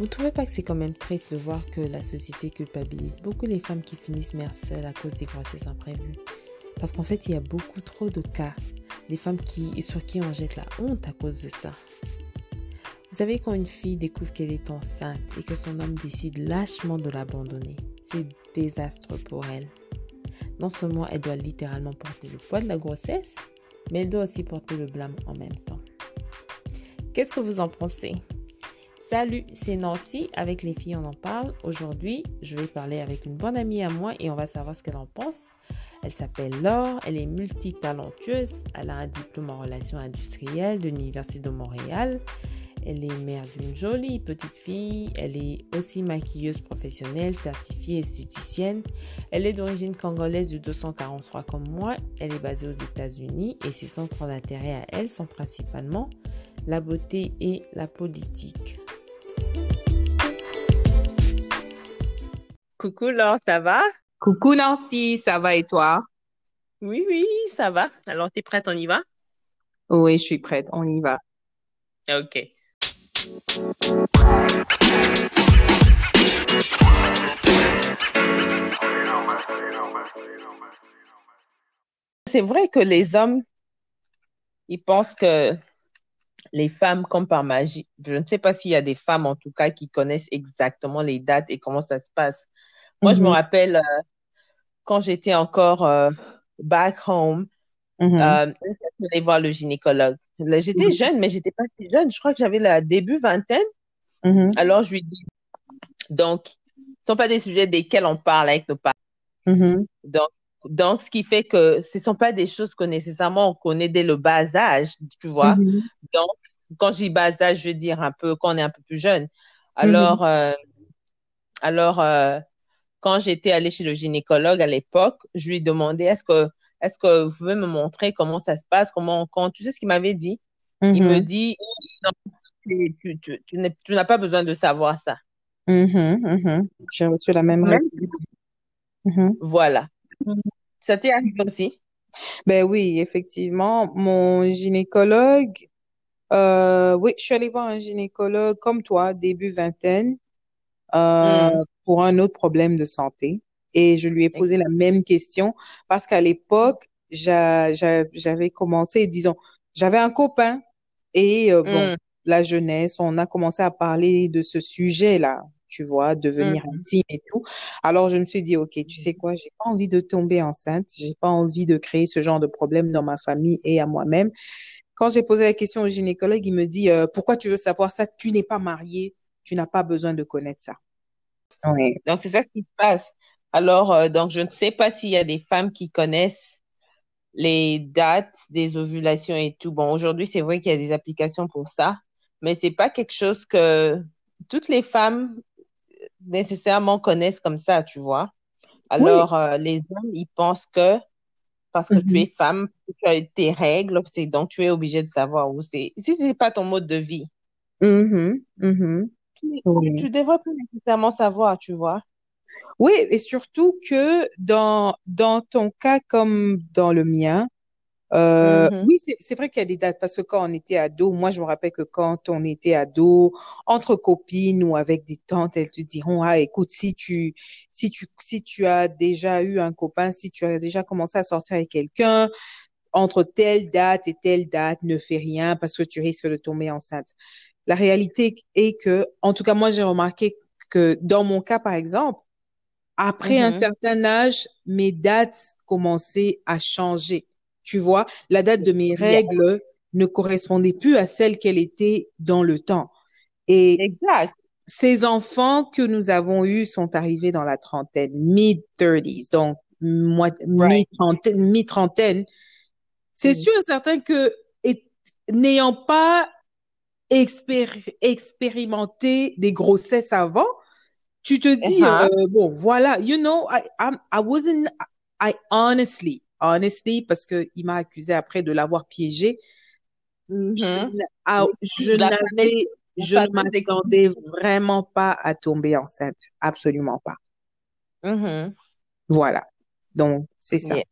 Vous trouvez pas que c'est quand même triste de voir que la société culpabilise beaucoup les femmes qui finissent mères seules à cause des grossesses imprévues? Parce qu'en fait, il y a beaucoup trop de cas, des femmes qui, sur qui on jette la honte à cause de ça. Vous savez, quand une fille découvre qu'elle est enceinte et que son homme décide lâchement de l'abandonner, c'est désastre pour elle. Non seulement elle doit littéralement porter le poids de la grossesse, mais elle doit aussi porter le blâme en même temps. Qu'est-ce que vous en pensez? Salut, c'est Nancy. Avec les filles, on en parle. Aujourd'hui, je vais parler avec une bonne amie à moi et on va savoir ce qu'elle en pense. Elle s'appelle Laure, elle est multitalentueuse. Elle a un diplôme en relations industrielles de l'Université de Montréal. Elle est mère d'une jolie petite fille. Elle est aussi maquilleuse professionnelle, certifiée esthéticienne. Elle est d'origine congolaise du 243 comme moi. Elle est basée aux États-Unis et ses centres d'intérêt à elle sont principalement la beauté et la politique. Coucou Laure, ça va? Coucou Nancy, ça va et toi? Oui, oui, ça va. Alors, tu es prête, on y va? Oui, je suis prête, on y va. Ok. C'est vrai que les hommes, ils pensent que les femmes, comme par magie, je ne sais pas s'il y a des femmes en tout cas qui connaissent exactement les dates et comment ça se passe. Moi, je me Mhm, rappelle euh, quand j'étais encore euh, back home, euh, je allée voir le gynécologue. J'étais mhm, jeune, mais j'étais pas si jeune. Je crois que j'avais la début vingtaine. mhm, Alors, je lui dis, donc, ce ne sont pas des sujets desquels on parle avec nos parents. Donc, donc, ce qui fait que ce ne sont pas des choses que nécessairement on connaît dès le bas âge, tu vois. Donc, quand je dis bas âge, je veux dire un peu, quand on est un peu plus jeune. Alors, euh, alors euh, quand j'étais allée chez le gynécologue à l'époque, je lui demandais, est-ce que, est-ce que vous pouvez me montrer comment ça se passe, comment on compte? Tu sais ce qu'il m'avait dit? Il me mhm, dit, non, tu, tu, tu, tu n'es- tu n'as pas besoin de savoir ça. mhm, mhm. J'ai reçu la même réponse. Voilà. Ça t'est arrivé aussi? Ben oui, effectivement, mon gynécologue, euh, oui, je suis allée voir un gynécologue comme toi, début vingtaine, euh, Hmm. pour un autre problème de santé. Et je lui ai posé la même question parce qu'à l'époque, j'a- j'a- j'avais commencé, disons, j'avais un copain et euh, bon, Hmm. la jeunesse, on a commencé à parler de ce sujet-là, tu vois, devenir Hmm. intime et tout. Alors je me suis dit, OK, tu sais quoi, j'ai pas envie de tomber enceinte, j'ai pas envie de créer ce genre de problème dans ma famille et à moi-même. Quand j'ai posé la question au gynécologue, il me dit, euh, pourquoi tu veux savoir ça? Tu n'es pas mariée, tu n'as pas besoin de connaître ça. Oui. Donc, c'est ça qui se passe. Alors, euh, donc, je ne sais pas s'il y a des femmes qui connaissent les dates des ovulations et tout. Bon, aujourd'hui, c'est vrai qu'il y a des applications pour ça, mais c'est pas quelque chose que toutes les femmes nécessairement connaissent comme ça, tu vois. Oui. Alors, euh, les hommes, ils pensent que parce que tu Mhm. es femme, tu as tes règles, c'est donc tu es obligé de savoir où c'est. Si c'est pas ton mode de vie, Mhm. Mhm. tu, Oui. tu devrais pas nécessairement savoir, tu vois. Oui, et surtout que dans, dans ton cas comme dans le mien, euh, Mhm, oui, c'est, c'est vrai qu'il y a des dates parce que quand on était ado, moi je me rappelle que quand on était ado, entre copines ou avec des tantes, elles te diront, ah, écoute, si tu, si tu, si tu as déjà eu un copain, si tu as déjà commencé à sortir avec quelqu'un, entre telle date et telle date, ne fais rien parce que tu risques de tomber enceinte. La réalité est que, en tout cas, moi j'ai remarqué que dans mon cas, par exemple, après un mhm. certain âge, mes dates commençaient à changer. Tu vois, la date de mes Yeah, règles ne correspondait plus à celle qu'elle était dans le temps. Et exact. ces enfants que nous avons eus sont arrivés dans la trentaine, mid-30s, donc Right. mi-trentaine, mi-trentaine. C'est Mm. sûr et certain que, n'ayant pas expér- expérimenté des grossesses avant, tu te dis, Uh-huh. euh, bon, voilà, you know, I, I'm- I wasn't, I honestly, honestly, parce que il m'a accusé après de l'avoir piégé, je, Mhm. n- ah, je n'avais, je ne m'attendais vraiment pas à tomber enceinte, absolument pas. Mhm. Voilà. Donc, c'est ça. Yeah.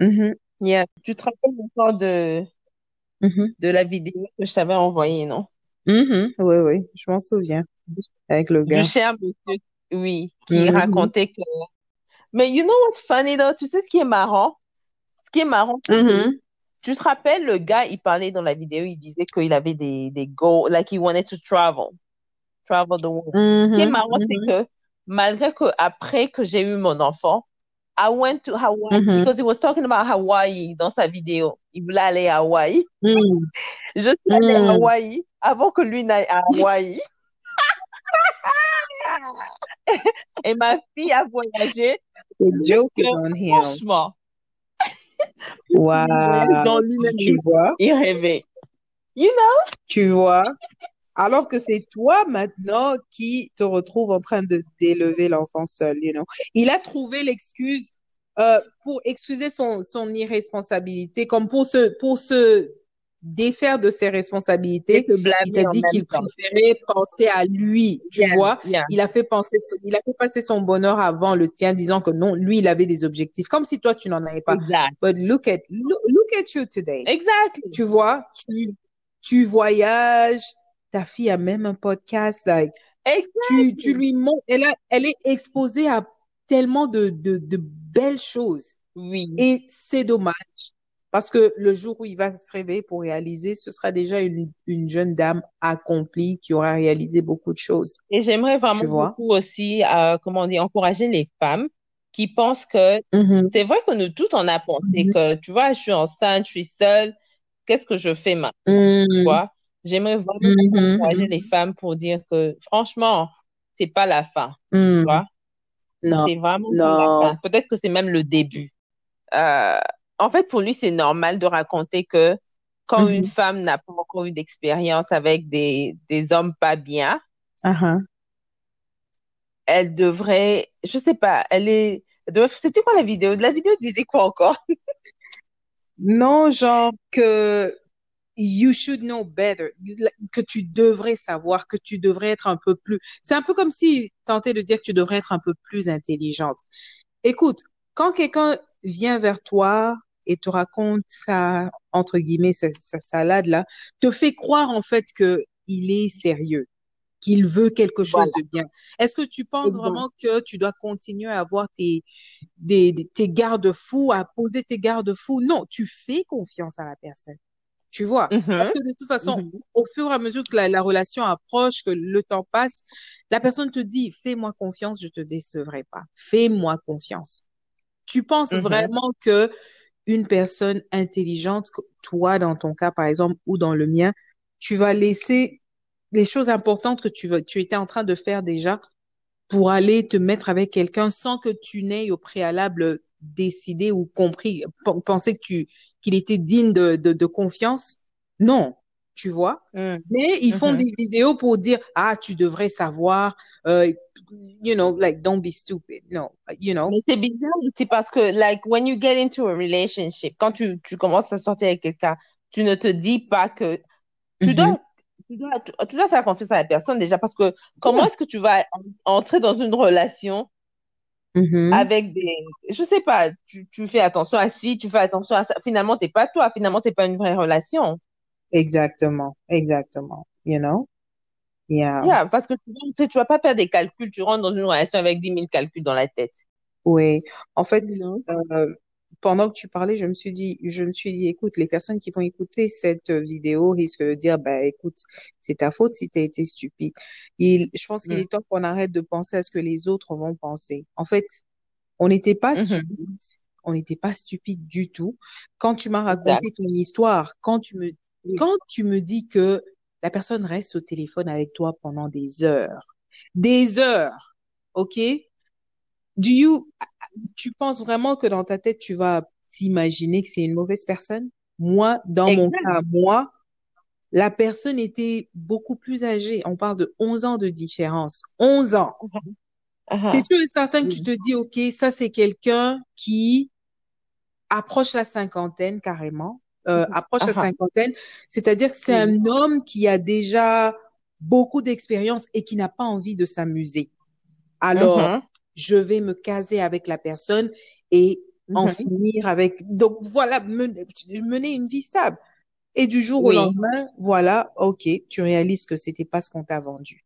Mhm, Yeah. Tu te rappelles encore de, mhm, de la vidéo que je t'avais envoyée, non? mhm. Oui, oui, je m'en souviens. avec le du gars. cher monsieur, oui, qui Mhm. racontait que... Mais you know what's funny though? Tu sais ce qui est marrant? Ce qui est marrant, c'est que tu te rappelles, le gars, il parlait dans la vidéo, il disait qu'il avait des, des goals, like he wanted to travel, travel the world. Ce qui est marrant, c'est que malgré que après que j'ai eu mon enfant, I went to Hawaii Mhm. because he was talking about Hawaii dans sa vidéo. Il voulait aller à Hawaï. Mhm. Je suis allée à Mhm. Hawaï avant que lui n'aille à Hawaï. Et ma fille a voyagé on him. franchement, dans Wow. Tu, tu vois? Il rêvait. You know? Tu vois? Alors que c'est toi maintenant qui te retrouve en train de d'élever l'enfant seul, you know. Il a trouvé l'excuse euh, pour excuser son, son irresponsabilité, comme pour se, pour se défaire de ses responsabilités. Il t'a dit qu'il préférait penser à lui, tu Yeah, vois. yeah, Il a fait penser, il a fait passer son bonheur avant le tien, disant que non, lui, il avait des objectifs, comme si toi, tu n'en avais pas. exact. But look at, look, look at you today. Exactly. Tu vois, tu, tu voyages, ta fille a même un podcast, like, tu, tu lui montres, elle a, elle est exposée à tellement de, de, de belles choses. Oui. Et c'est dommage, parce que le jour où il va se réveiller pour réaliser, ce sera déjà une, une jeune dame accomplie qui aura réalisé beaucoup de choses. Et j'aimerais Tu vraiment vois? beaucoup aussi, euh, comment dire, encourager les femmes qui pensent que Mhm, c'est vrai que nous toutes on a pensé mhm, que, tu vois, je suis enceinte, je suis seule, qu'est-ce que je fais maintenant? Tu vois? J'aimerais vraiment mhm, encourager les femmes pour dire que, franchement, c'est pas la fin, tu mhm. vois? Non, C'est vraiment pas la non. fin. Peut-être que c'est même le début. Euh, en fait, pour lui, c'est normal de raconter que quand une Mhm. femme n'a pas encore eu d'expérience avec des, des hommes pas bien, Uh-huh. elle devrait, je sais pas, elle est, c'était quoi la vidéo? La vidéo disait quoi encore? Non, genre que you should know better, que tu devrais savoir, que tu devrais être un peu plus. C'est un peu comme si tentais de dire que tu devrais être un peu plus intelligente. Écoute, quand quelqu'un vient vers toi et te raconte sa, entre guillemets, sa, sa salade là, te fait croire en fait que il est sérieux, qu'il veut quelque Voilà, chose de bien. Est-ce que tu penses vraiment que tu dois continuer à avoir tes, des- tes garde-fous, à poser tes garde-fous? Non, tu fais confiance à la personne. Tu vois? Parce Mhm, que de toute façon, mhm. au fur et à mesure que la, la relation approche, que le temps passe, la personne te dit, fais-moi confiance, je te décevrai pas. Fais-moi confiance. Tu penses Mhm. vraiment que une personne intelligente, toi dans ton cas par exemple, ou dans le mien, tu vas laisser les choses importantes que tu veux, tu étais en train de faire déjà pour aller te mettre avec quelqu'un sans que tu n'aies au préalable décidé ou compris, pen- pensé que tu, qu'il était digne de, de, de confiance? Non, tu vois? Mhm, Mais ils font mhm. des vidéos pour dire, ah, tu devrais savoir, euh, you know, like, don't be stupid. No, you know. Mais c'est bizarre aussi parce que, like, when you get into a relationship, quand tu, tu commences à sortir avec quelqu'un, tu ne te dis pas que tu Mhm. dois, tu dois, tu, tu dois faire confiance à la personne déjà parce que comment est-ce que tu vas en- entrer dans une relation Mhm. avec des, je sais pas, tu, tu fais attention à ci, tu fais attention à ça. Finalement, t'es pas toi. Finalement, c'est pas une vraie relation. Exactement, exactement. You know? Yeah. Yeah, parce que tu, tu vas pas faire des calculs. Tu rentres dans une relation avec 10 000 calculs dans la tête. Oui. En fait, know? euh, pendant que tu parlais, je me suis dit, je me suis dit, écoute, les personnes qui vont écouter cette vidéo risquent de dire, bah, écoute, c'est ta faute si tu as été stupide. Il, je pense qu'il Mm. est temps qu'on arrête de penser à ce que les autres vont penser. En fait, on n'était pas Mhm. stupide. On n'était pas stupide du tout. Quand tu m'as Exact. raconté ton histoire, quand tu me, quand tu me dis que la personne reste au téléphone avec toi pendant des heures, des heures, OK? Do you, tu penses vraiment que dans ta tête, tu vas t'imaginer que c'est une mauvaise personne? Moi, dans mon cas, moi, la personne était beaucoup plus âgée. On parle de 11 ans de différence. 11 ans. C'est Uh-huh. sûr et certain que tu Oui. te dis, OK, ça, c'est quelqu'un qui approche la cinquantaine carrément, euh, approche la Uh-huh. cinquantaine. C'est-à-dire que c'est Oui. un homme qui a déjà beaucoup d'expérience et qui n'a pas envie de s'amuser. Alors, Mhm. Je vais me caser avec la personne et en Mhm. finir avec. Donc voilà, men- mener une vie stable. Et du jour au lendemain, voilà, ok, tu réalises que c'était pas ce qu'on t'a vendu.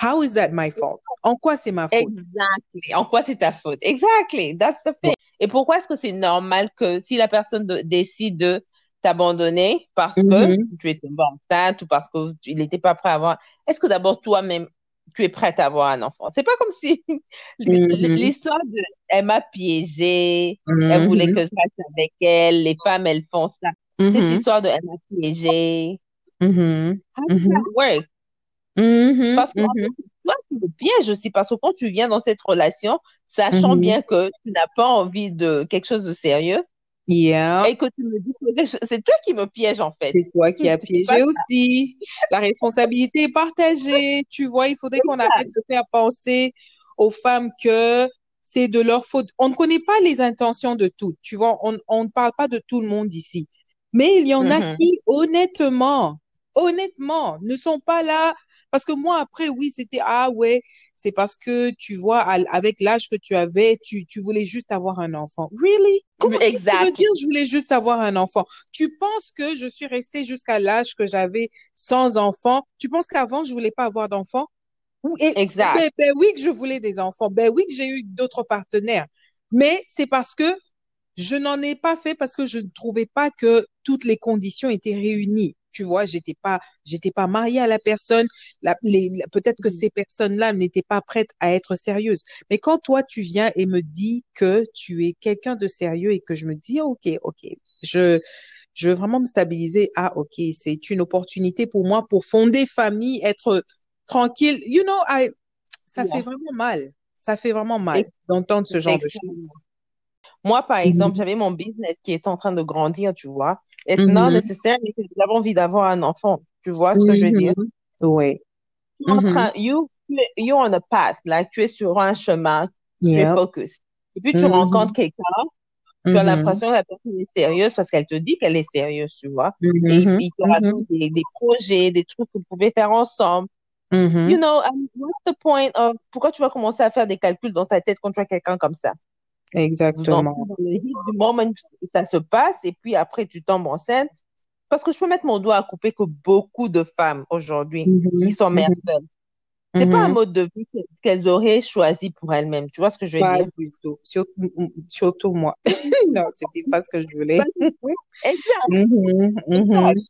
How is that my fault? En quoi c'est ma faute? Exactly. En quoi c'est ta faute? Exactly. That's the thing. Et pourquoi est-ce que c'est normal que si la personne décide de t'abandonner parce que Mhm. tu es tombée enceinte ou parce qu'il n'était pas prêt à avoir, est-ce que d'abord toi-même, tu es prête à avoir un enfant? C'est pas comme si Mhm. l'histoire de elle m'a piégée, elle voulait Mhm. que je reste avec elle, les femmes, elles font ça. Cette Mhm. histoire de elle m'a piégée, Mhm. how does that work? Parce que toi, tu me pièges aussi, parce que quand tu viens dans cette relation, sachant bien que tu n'as pas envie de quelque chose de sérieux, Yeah. et que tu me dis que c'est toi qui me pièges en fait. C'est toi qui as piégé aussi. La responsabilité est partagée. Tu vois, il faudrait qu'on arrête de faire penser aux femmes que c'est de leur faute. On ne connaît pas les intentions de toutes. Tu vois, on, on ne parle pas de tout le monde ici. Mais il y en a Mhm. qui, honnêtement, honnêtement, ne sont pas là. Parce que moi, après, oui, c'était, ah ouais, c'est parce que, tu vois, avec l'âge que tu avais, tu, tu voulais juste avoir un enfant. Really? Comment que tu veux Exact. dire, je voulais juste avoir un enfant? Tu penses que je suis restée jusqu'à l'âge que j'avais sans enfant? Tu penses qu'avant, je voulais pas avoir d'enfant? Et, Exact. ben, ben oui que je voulais des enfants. Ben oui que j'ai eu d'autres partenaires. Mais c'est parce que je n'en ai pas fait parce que je ne trouvais pas que toutes les conditions étaient réunies. Tu vois, j'étais pas, j'étais pas mariée à la personne. La, les, la- peut-être que Mhm. ces personnes-là n'étaient pas prêtes à être sérieuses. Mais quand toi, tu viens et me dis que tu es quelqu'un de sérieux et que je me dis, OK, OK, je, je veux vraiment me stabiliser. Ah, OK, c'est une opportunité pour moi pour fonder famille, être tranquille. You know, I, ça fait vraiment mal. Ça fait vraiment mal d'entendre ce genre de choses. Moi, par exemple, Mhm. j'avais mon business qui est en train de grandir, tu vois. It's not Mhm. necessary que j'avais envie d'avoir un enfant. Tu vois ce que je veux dire? Mhm. Ouais. Tu es en train, you, you're on a path, like, tu es sur un chemin, tu es focus. Et puis tu rencontres quelqu'un, tu as l'impression que la personne est sérieuse parce qu'elle te dit qu'elle est sérieuse, tu vois. Et il te raconte des, des projets, des trucs que vous pouvez faire ensemble. You know, and what's the point of pourquoi tu vas commencer à faire des calculs dans ta tête quand tu as quelqu'un comme ça? Exactement. dans le hit du moment où ça se passe et puis après tu tombes enceinte. Parce que je peux mettre mon doigt à couper que beaucoup de femmes aujourd'hui qui Mhm. sont mères Mhm. seules, c'est pas un Mhm. mode de vie que- qu'elles auraient choisi pour elles-mêmes. Tu vois ce que je veux Pas dire? du tout. Surtout, surtout moi. Non, c'était pas ce que je voulais. Exact, exact.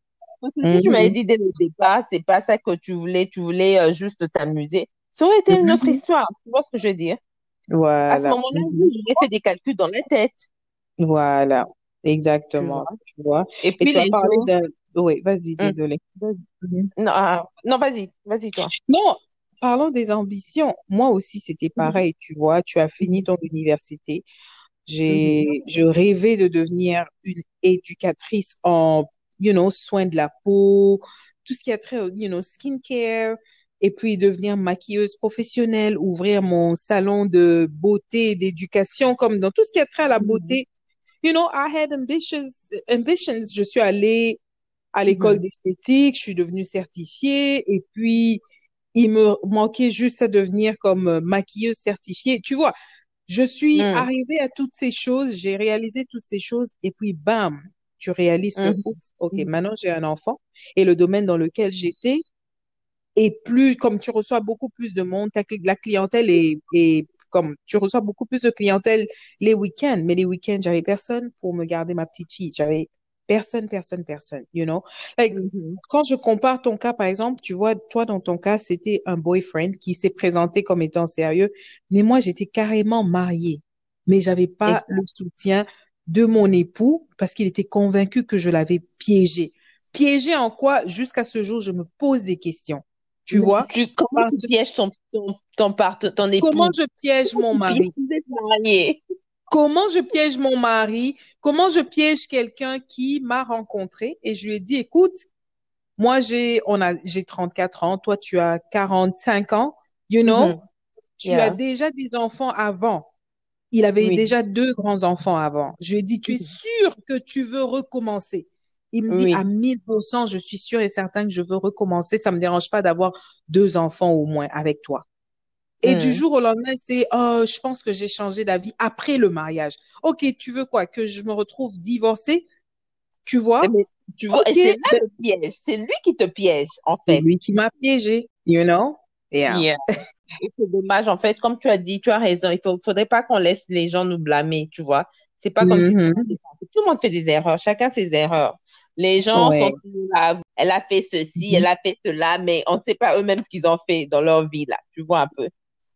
Parce que si tu m'avais dit dès le départ, c'est pas ça que tu voulais, tu voulais euh, juste t'amuser, ça aurait été une autre histoire. Tu vois ce que je veux dire? À ce Voilà. moment-là, Mhm. j'aurais fait des calculs dans la tête, Voilà. Exactement. Tu vois. Et Et puis tu as parlé autres, d'un... Oui, vas-y, hum, désolé. Mhm. non, ah, non, vas-y, vas-y toi. Non, parlons des ambitions. Moi aussi, c'était Mhm, pareil. Tu vois, tu as fini mhm, ton université. mhm, J'ai, je rêvais de devenir une éducatrice en, you know, soins de la peau, tout ce qui a trait au, you know, skincare, et puis devenir maquilleuse professionnelle, ouvrir mon salon de beauté et d'éducation, comme dans tout ce qui a trait à la mhm, beauté. You know, I had ambitions, ambitions. Je suis allée à l'école mhm, d'esthétique, je suis devenue certifiée, et puis il me manquait juste à devenir comme maquilleuse certifiée. Tu vois, je suis mhm, arrivée à toutes ces choses, j'ai réalisé toutes ces choses, et puis bam, tu réalises que, oups, ok, maintenant j'ai un enfant, et le domaine dans lequel j'étais est plus, comme tu reçois beaucoup plus de monde, la clientèle est, est comme, tu reçois beaucoup plus de clientèle les week-ends, mais les week-ends, j'avais personne pour me garder ma petite fille, j'avais personne, personne, personne, you know? Like, Mhm. quand je compare ton cas, par exemple, tu vois, toi, dans ton cas, c'était un boyfriend qui s'est présenté comme étant sérieux, mais moi, j'étais carrément mariée, mais j'avais pas le soutien de mon époux parce qu'il était convaincu que je l'avais piégé. Piégé en quoi? Jusqu'à ce jour, je me pose des questions. Tu vois? tu, comment Parce tu pièges ton, ton, ton, part- ton comment époux? je piège Comment mon mari? Comment je piège mon mari? Comment je piège quelqu'un qui m'a rencontré? Et je lui ai dit, écoute, moi j'ai on a j'ai 34 ans, toi tu as 45 ans, you know, Mhm. tu as déjà des enfants avant. Il avait Oui. déjà deux grands-enfants avant. Je lui ai dit, tu es Mhm. sûr que tu veux recommencer? Il me dit, Oui. à 1000%, je suis sûr et certain que je veux recommencer. Ça me dérange pas d'avoir deux enfants au moins avec toi. Et du Mhm. jour au lendemain, c'est, oh, je pense que j'ai changé d'avis après le mariage. Ok, tu veux quoi? Que je me retrouve divorcée? Tu vois? Eh ben, tu vois, c'est là le piège. C'est lui qui te piège, en c'est fait. lui qui m'a piégée, you know? Yeah. C'est dommage, en fait, comme tu as dit, tu as raison. Il faut, faudrait pas qu'on laisse les gens nous blâmer, tu vois. C'est pas comme si Mhm. tout le monde fait des erreurs, chacun ses erreurs. Les gens Ouais. sont toujours là, elle a fait ceci, Mhm. elle a fait cela, mais on ne sait pas eux-mêmes ce qu'ils ont fait dans leur vie, là, tu vois un peu.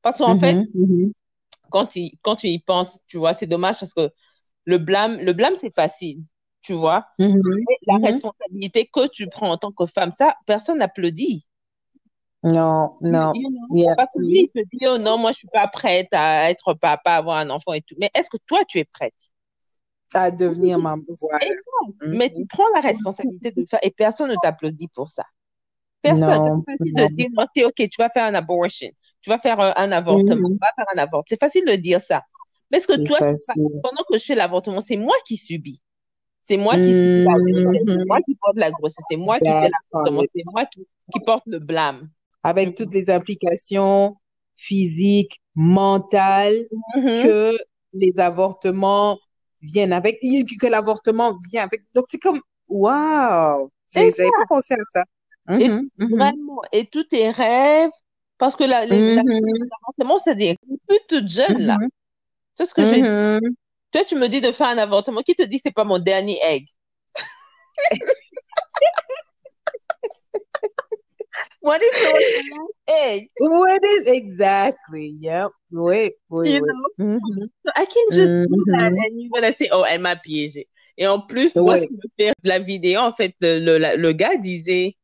Parce qu'en fait, Mhm. Mhm. quand tu, quand tu y penses, tu vois, c'est dommage parce que le blâme, le blâme, c'est facile, tu vois. Mais la responsabilité que tu prends en tant que femme, ça, personne n'applaudit. Non, non. Yeah. Parce que lui, il te dit, oh non, moi, je suis pas prête à être papa, avoir un enfant et tout. Mais est-ce que toi, tu es prête? À devenir maman. Voilà. Exact. Mhm. Mais tu prends la responsabilité de faire et personne ne t'applaudit pour ça. Personne. Non, C'est facile non. de dire, OK, tu vas faire un abortion. Tu vas faire un, un avortement. Mhm. Tu vas faire un avortement. C'est facile de dire ça. Mais est-ce que toi, pendant que je fais l'avortement, c'est moi qui subis. C'est moi qui subis la grossesse. C'est moi qui porte la grossesse. C'est moi qui fais l'avortement. C'est moi qui, qui porte le blâme. Avec toutes les implications physiques, mentales que les avortements viennent avec, que l'avortement vient avec. Donc, c'est comme, waouh, j'avais pas pensé à ça. Et Mhm, mhm, Vraiment. Et tous tes rêves, parce que la, la- mhm, l'avortement, c'est des plus toute jeune, là. C'est ce que j'ai dit. mhm. Toi, tu me dis de faire un avortement. Qui te dit c'est pas mon dernier egg? What the last egg? What is exactly? Yep. Oui, oui, You oui. know? Mhm, So I can just do that mhm. and you're gonna say, oh, elle m'a piégé. Et en plus, moi, ce Oui. qui me fait la vidéo, en fait, le, le, la- le gars disait,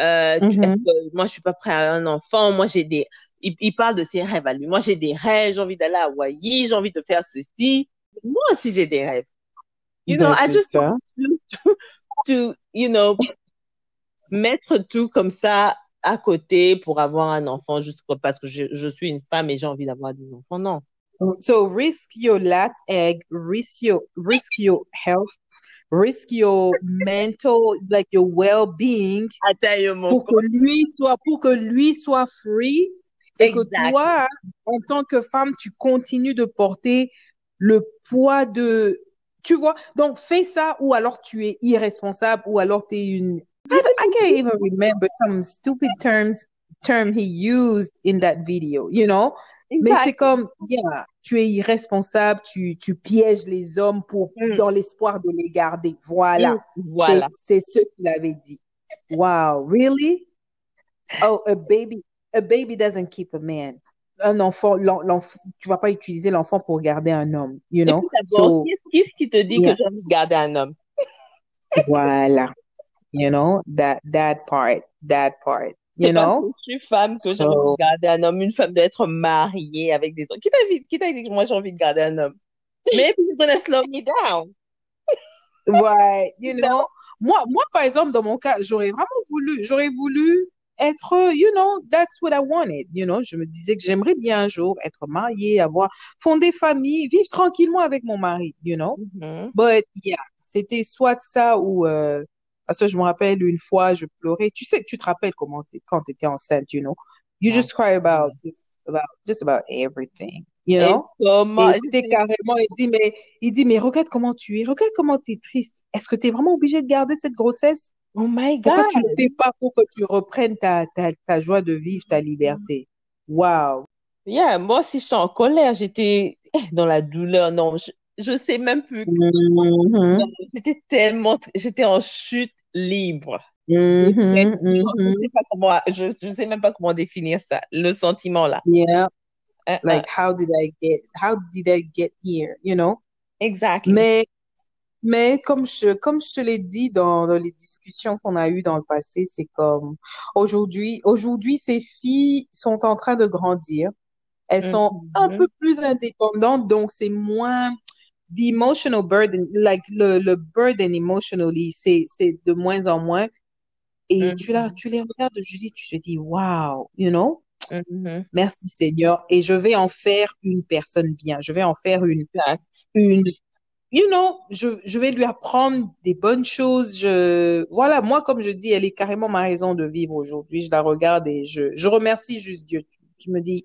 euh, Mhm. que moi, je suis pas prêt à un enfant. Moi, j'ai des, il, il parle de ses rêves à lui. Moi, j'ai des rêves. J'ai envie d'aller à Hawaï. J'ai envie de faire ceci. Moi aussi, j'ai des rêves. You know, Ben, I c'est just ça. to, to, you know, mettre tout comme ça à côté pour avoir un enfant juste parce que je, je suis une femme et j'ai envie d'avoir des enfants. Non. So risk your last egg, risk your risk your health, risk your mental, like your well-being, pour que lui soit, pour que lui soit free et que toi, en tant que femme, tu continues de porter le poids de, tu vois. Donc fais ça ou alors tu es irresponsable ou alors tu es une. I, I can't even remember some stupid terms term he used in that video, you know? Mais c'est Exact. comme, yeah, tu es irresponsable, tu, tu pièges les hommes pour, Mm. dans l'espoir de les garder. Voilà. Mm, Voilà. C'est ce qu'il avait dit. Wow, really? Oh, a baby, a baby doesn't keep a man. Un enfant, tu vas pas utiliser l'enfant pour garder un homme, you know? So, qu'est-ce qui te dit yeah. que de garder un homme? voilà. You know, that, that part, that part, you know? je suis femme que j'ai envie So, de garder un homme. Une femme doit être mariée avec des hommes. Qui t'a dit, qui t'a dit que moi j'ai envie de garder un homme? Maybe you're gonna slow me down. ouais, you know? Moi, moi, par exemple, dans mon cas, j'aurais vraiment voulu, j'aurais voulu être, you know, that's what I wanted, you know? Je me disais que j'aimerais bien un jour être mariée, avoir, fonder famille, vivre tranquillement avec mon mari, you know? Mhm. But yeah, c'était soit ça ou euh, parce que je me rappelle une fois je pleurais. Tu sais, tu te rappelles comment quand tu étais enceinte, you know? You just cry about just about just about everything, you Et know? comment, Et c'était j'étais- carrément, il dit mais il dit mais regarde comment tu es, regarde comment tu es triste. Est-ce que tu es vraiment obligé de garder cette grossesse? oh my Pourquoi God. tu le fais pas pour que tu reprennes ta ta, ta joie de vivre, ta liberté? Wow. Yeah, moi aussi, je suis en colère. J'étais eh, dans la douleur. Non, je, je sais même plus. Mhm, J'étais tellement, j'étais en chute libre. mhm, Je mhm. sais pas comment, je, je sais même pas comment définir ça, le sentiment là. Yeah. Hein, like how did I get how did I get here, you know? exactly. Mais mais comme je comme je te l'ai dit dans, dans les discussions qu'on a eues dans le passé, c'est comme aujourd'hui aujourd'hui ces filles sont en train de grandir. Elles sont un peu plus indépendantes, donc c'est moins the emotional burden, like le le burden emotionally, c'est c'est de moins en moins. Et tu la tu les regardes aujourd'hui, tu te dis wow, you know? Mhm. Merci Seigneur. Et je vais en faire une personne bien. Je vais en faire une, une, you know, je, je vais lui apprendre des bonnes choses. Je, voilà, moi, comme je dis, elle est carrément ma raison de vivre aujourd'hui. Je la regarde et je, je remercie juste Dieu. Tu, tu me dis,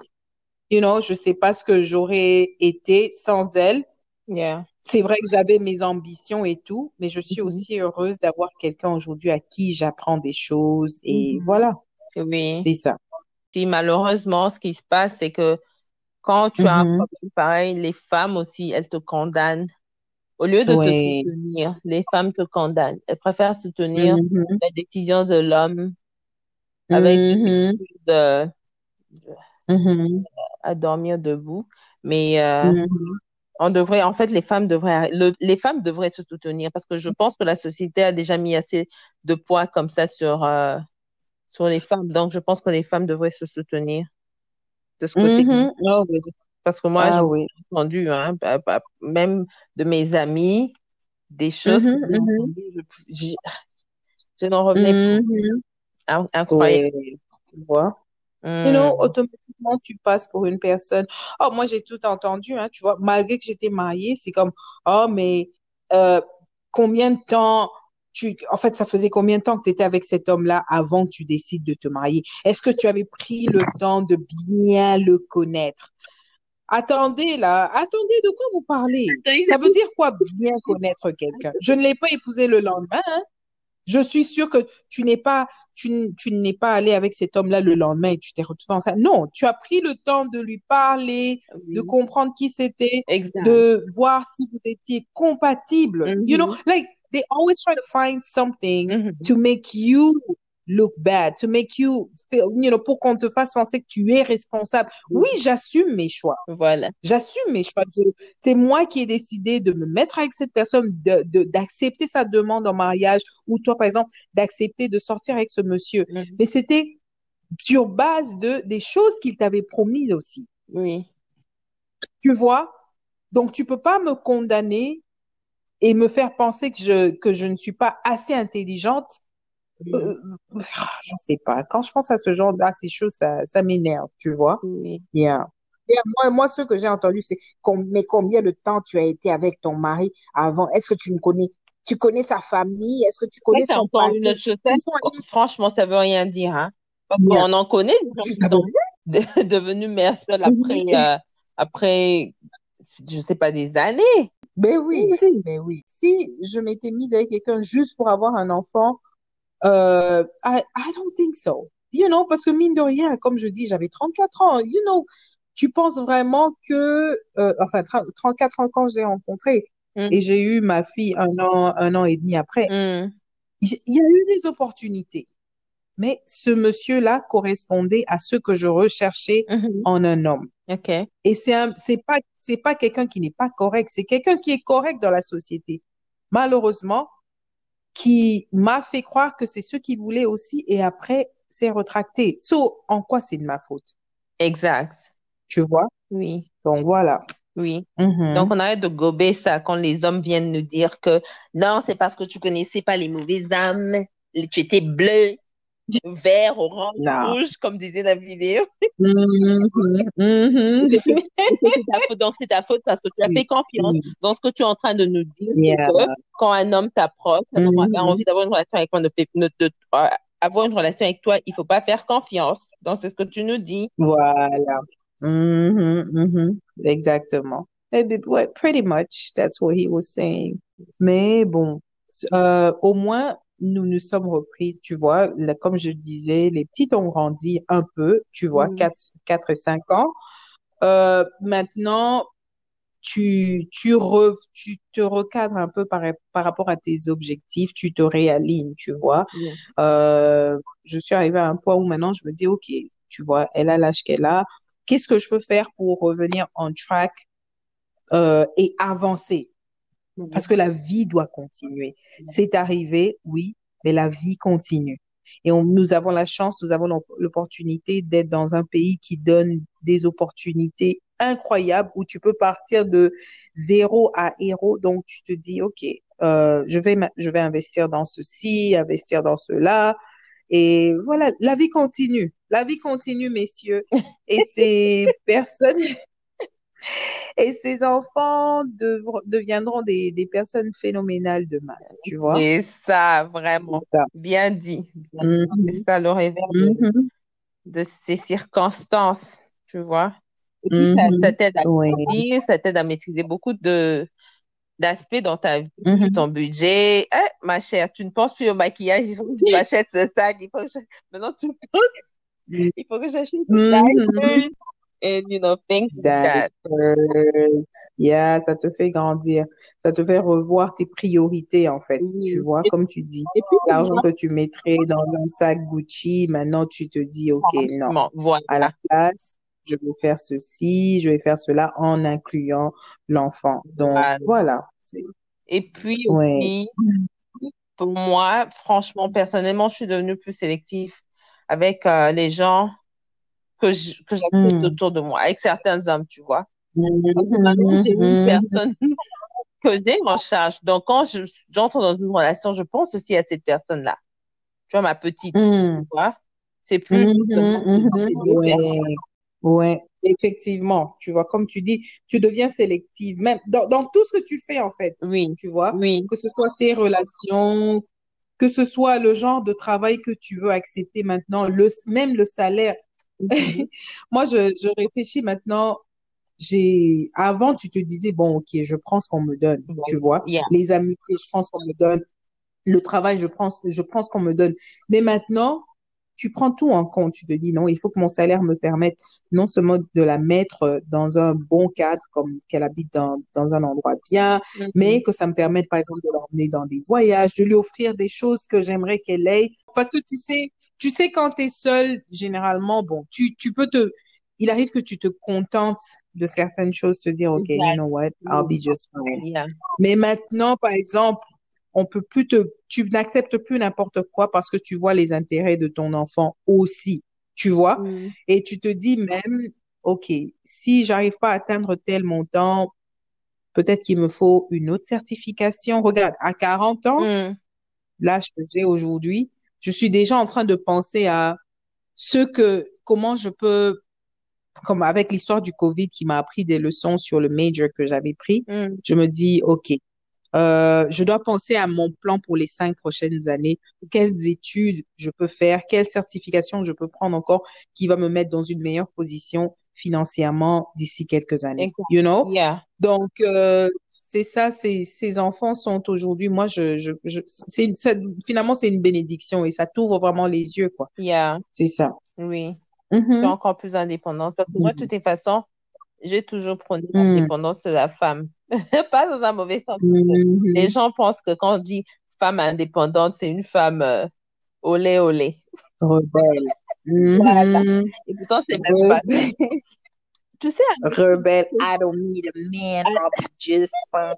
you know, je sais pas ce que j'aurais été sans elle. Yeah. C'est vrai que j'avais mes ambitions et tout, mais je suis Mhm. aussi heureuse d'avoir quelqu'un aujourd'hui à qui j'apprends des choses et Mhm. voilà, Oui. c'est ça. Si malheureusement, ce qui se passe, c'est que quand tu as un Mhm. problème pareil, les femmes aussi, elles te condamnent. Au lieu de te soutenir, les femmes te condamnent. Elles préfèrent soutenir Mhm. la décision de l'homme avec de- à dormir debout. Mais euh. On devrait, en fait, les femmes devraient, le- les femmes devraient se soutenir parce que je pense que la société a déjà mis assez de poids comme ça sur, euh, sur les femmes. Donc, je pense que les femmes devraient se soutenir de ce côté. Mhm. Ah oui. Parce que moi, Ah j'ai oui. entendu, hein, même de mes amis, des choses que Mhm. j'ai Mhm. entendues, je, je, je n'en revenais. Mhm. In- Incroyable. Ouais. Tu vois? You know, Hmm. automatiquement, tu passes pour une personne. Oh, moi, j'ai tout entendu, hein, tu vois, malgré que j'étais mariée, c'est comme, oh, mais euh, combien de temps tu, en fait, ça faisait combien de temps que tu étais avec cet homme-là avant que tu décides de te marier? Est-ce que tu avais pris le temps de bien le connaître? Attendez, là, attendez, de quoi vous parlez? Ça veut dire quoi bien connaître quelqu'un? Je ne l'ai pas épousé le lendemain, hein. Je suis sûre que tu n'es pas, tu, tu n'es pas allé avec cet homme-là le lendemain et tu t'es retrouvé enceinte. Non, tu as pris le temps de lui parler, de comprendre qui c'était, de voir si vous étiez compatibles. You know, Mhm. like they always try to find something Mhm. to make you look bad, to make you feel, you know, pour qu'on te fasse penser que tu es responsable. Oui, j'assume mes choix. Voilà. J'assume mes choix. C'est moi qui ai décidé de me mettre avec cette personne, de, de- d'accepter sa demande en mariage, ou toi, par exemple, d'accepter de sortir avec ce monsieur. Mhm. Mais c'était sur base de des choses qu'il t'avait promis aussi. Oui. Tu vois? Donc, tu peux pas me condamner et me faire penser que je, que je ne suis pas assez intelligente. Euh, je sais pas. Quand je pense à ce genre, à ces choses, ça, ça m'énerve, tu vois? Oui. Yeah. Yeah, moi, moi, ce que j'ai entendu, c'est mais combien de temps tu as été avec ton mari avant? Est-ce que tu ne connais, tu connais sa famille? Est-ce que tu connais son encore une passé? autre chose. Sont franchement, ça veut rien dire, hein. Parce Yeah. qu'on en connaît des gens Tu qui sont de- devenus mères seules après, euh, après, je sais pas, des années. Ben oui, Oui. ben oui. Si je m'étais mise avec quelqu'un juste pour avoir un enfant, euh, I, I don't think so. You know, parce que mine de rien, comme je dis, j'avais 34 ans. You know, tu penses vraiment que, euh, enfin, 30 34 ans quand je l'ai rencontré Mm. et j'ai eu ma fille un an, un an et demi après. Mm. Il y a eu des opportunités. Mais ce monsieur-là correspondait à ce que je recherchais Mhm. en un homme. OK. Et c'est un, c'est pas, c'est pas quelqu'un qui n'est pas correct, c'est quelqu'un qui est correct dans la société. Malheureusement, qui m'a fait croire que c'est ce qu'il voulait aussi et après s'est retracté. So, en quoi c'est de ma faute? Exact. Tu vois? Oui. Donc voilà. Oui. Mhm. Donc, on arrête de gober ça quand les hommes viennent nous dire que non, c'est parce que tu connaissais pas les mauvais âmes. Tu étais bleu, vert, orange, Non. rouge, comme disait la vidéo. C'est ta faute. Donc, c'est ta faute parce que tu as fait confiance Oui. dans ce que tu es en train de nous dire. c'est Yeah. que quand un homme t'approche, un homme a envie d'avoir une relation avec ne- de- euh, avoir une relation avec toi, il faut pas faire confiance. Donc, c'est ce que tu nous dis. Voilà. Mhm, mhm. Exactement. Eh ouais, pretty much, that's what he was saying. Mais bon, euh, au moins, nous nous sommes repris, tu vois, là, comme je disais, les petites ont grandi un peu, tu vois, Mhm. 4, 4 et 5 ans. Euh, maintenant, tu, tu, re, tu te recadres un peu par, par rapport à tes objectifs, tu te réalignes, tu vois. Euh, je suis arrivée à un point où maintenant je me dis, OK, tu vois, elle a l'âge qu'elle a. Qu'est-ce que je peux faire pour revenir on track euh, et avancer? Parce que la vie doit continuer. C'est arrivé, oui, mais la vie continue. Et on, nous avons la chance, nous avons l'op- l'opportunité d'être dans un pays qui donne des opportunités incroyables où tu peux partir de zéro à héros. Donc, tu te dis, OK, euh, je vais, je vais investir dans ceci, investir dans cela. Et voilà, la vie continue. La vie continue, messieurs. Et ces personnes, et ces enfants devr- deviendront des, des personnes phénoménales demain, tu vois? Et ça, vraiment, C'est ça. bien dit. Mhm. C'est ça le revers de, Mhm. de ces circonstances, tu vois. Et puis, ça, Mhm. ça t'aide à Oui. grandir, ça t'aide à maîtriser beaucoup de d'aspects dans ta vie, Mhm. ton budget. Eh, ma chère, tu ne penses plus au maquillage, il faut que tu achètes ce sac, il faut que je- Maintenant, tu penses Il faut que j'achète Mhm. diapers and, you know, things that. Yeah, ça te fait grandir. Ça te fait revoir tes priorités, en fait. Tu vois, Et, comme tu dis, l'argent que tu mettrais dans un sac Gucci, maintenant tu te dis, OK, non. franchement, À la voilà. place, je vais faire ceci, je vais faire cela en incluant l'enfant. Donc, Voilà. voilà. Et puis Ouais. aussi, pour moi, franchement, personnellement, je suis devenue plus sélective avec euh, les gens que j'accepte Hmm. autour de moi, avec certains hommes, tu vois. Maintenant, j'ai une Mhm. personne que j'ai en charge. Donc, quand je, j'entre dans une relation, je pense aussi à cette personne-là. Tu vois, ma petite, Hmm. tu vois. C'est plus deux ouais, ouais, effectivement, tu vois, comme tu dis, tu deviens sélective, même dans, dans tout ce que tu fais, en fait, Oui, tu vois, oui, que ce soit tes relations, que ce soit le genre de travail que tu veux accepter maintenant, le, même le salaire. Mhm. Moi, je, je réfléchis maintenant, j'ai, avant, tu te disais, bon, ok, je prends ce qu'on me donne, tu vois, Yeah. les amitiés, je prends ce qu'on me donne, le travail, je prends, je prends ce qu'on me donne. Mais maintenant, tu prends tout en compte. Tu te dis, non, il faut que mon salaire me permette non seulement de la mettre dans un bon cadre, comme qu'elle habite dans, dans un endroit bien, Mhm. mais que ça me permette, par exemple, de l'emmener dans des voyages, de lui offrir des choses que j'aimerais qu'elle ait. Parce que tu sais, tu sais, quand tu es seul, généralement, bon, tu, tu peux te, il arrive que tu te contentes de certaines choses, te dire, OK, you know what, I'll be just fine. Yeah. Mais maintenant, par exemple, on peut plus te, tu n'acceptes plus n'importe quoi parce que tu vois les intérêts de ton enfant aussi, tu vois? Mm. Et tu te dis même, OK, si j'arrive pas à atteindre tel montant, peut-être qu'il me faut une autre certification. Regarde, à 40 ans, Mm. l'âge que j'ai aujourd'hui, je suis déjà en train de penser à ce que, comment je peux, comme avec l'histoire du Covid qui m'a appris des leçons sur le major que j'avais pris, Mm. je me dis, OK, euh, je dois penser à mon plan pour les cinq prochaines années. Quelles études je peux faire, quelle certification je peux prendre encore qui va me mettre dans une meilleure position financièrement d'ici quelques années? You know? Yeah. Donc, euh, c'est ça, ces, ces enfants sont aujourd'hui, moi, je, je, c'est, finalement, c'est une bénédiction et ça t'ouvre vraiment les yeux, quoi. Yeah. C'est ça. Oui. Mhm. Suis encore plus indépendante. Parce que moi, de toutes les façons, j'ai toujours prôné Mm. l'indépendance de la femme. Pas dans un mauvais sens. Mhm. Les gens pensent que quand on dit femme indépendante, c'est une femme euh, olé olé. Rebelle. Voilà. Et pourtant, c'est même pas. Tu sais, Rebelle. I don't need a man. I'll be just fine.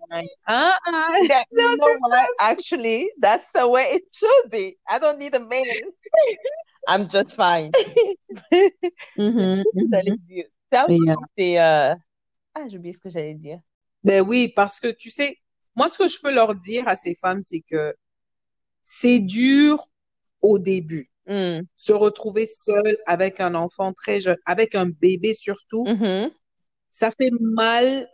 Ah, ah. that, you know what? Actually, that's the way it should be. I don't need a man. I'm just fine. Mhm, mhm. Ça aussi, Yeah. c'est... euh, Ah, j'ai oublié ce que j'allais dire. Ben oui, parce que tu sais, moi, ce que je peux leur dire à ces femmes, c'est que c'est dur au début. Mm. Se retrouver seule avec un enfant très jeune, avec un bébé surtout, Mhm. ça fait mal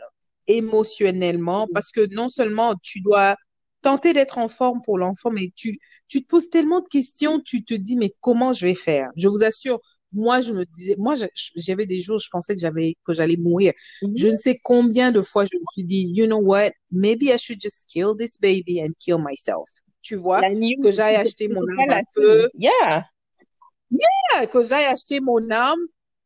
émotionnellement parce que non seulement tu dois tenter d'être en forme pour l'enfant, mais tu, tu te poses tellement de questions, tu te dis, mais comment je vais faire? Je vous assure, moi, je me disais, moi, j'avais des jours, je pensais que j'avais, que j'allais mourir. Mhm. Je ne sais combien de fois je me suis dit, you know what? Maybe I should just kill this baby and kill myself. Tu vois? Que j'aille acheter mon fille. Yeah. Ah, que j'aille acheter mon arme,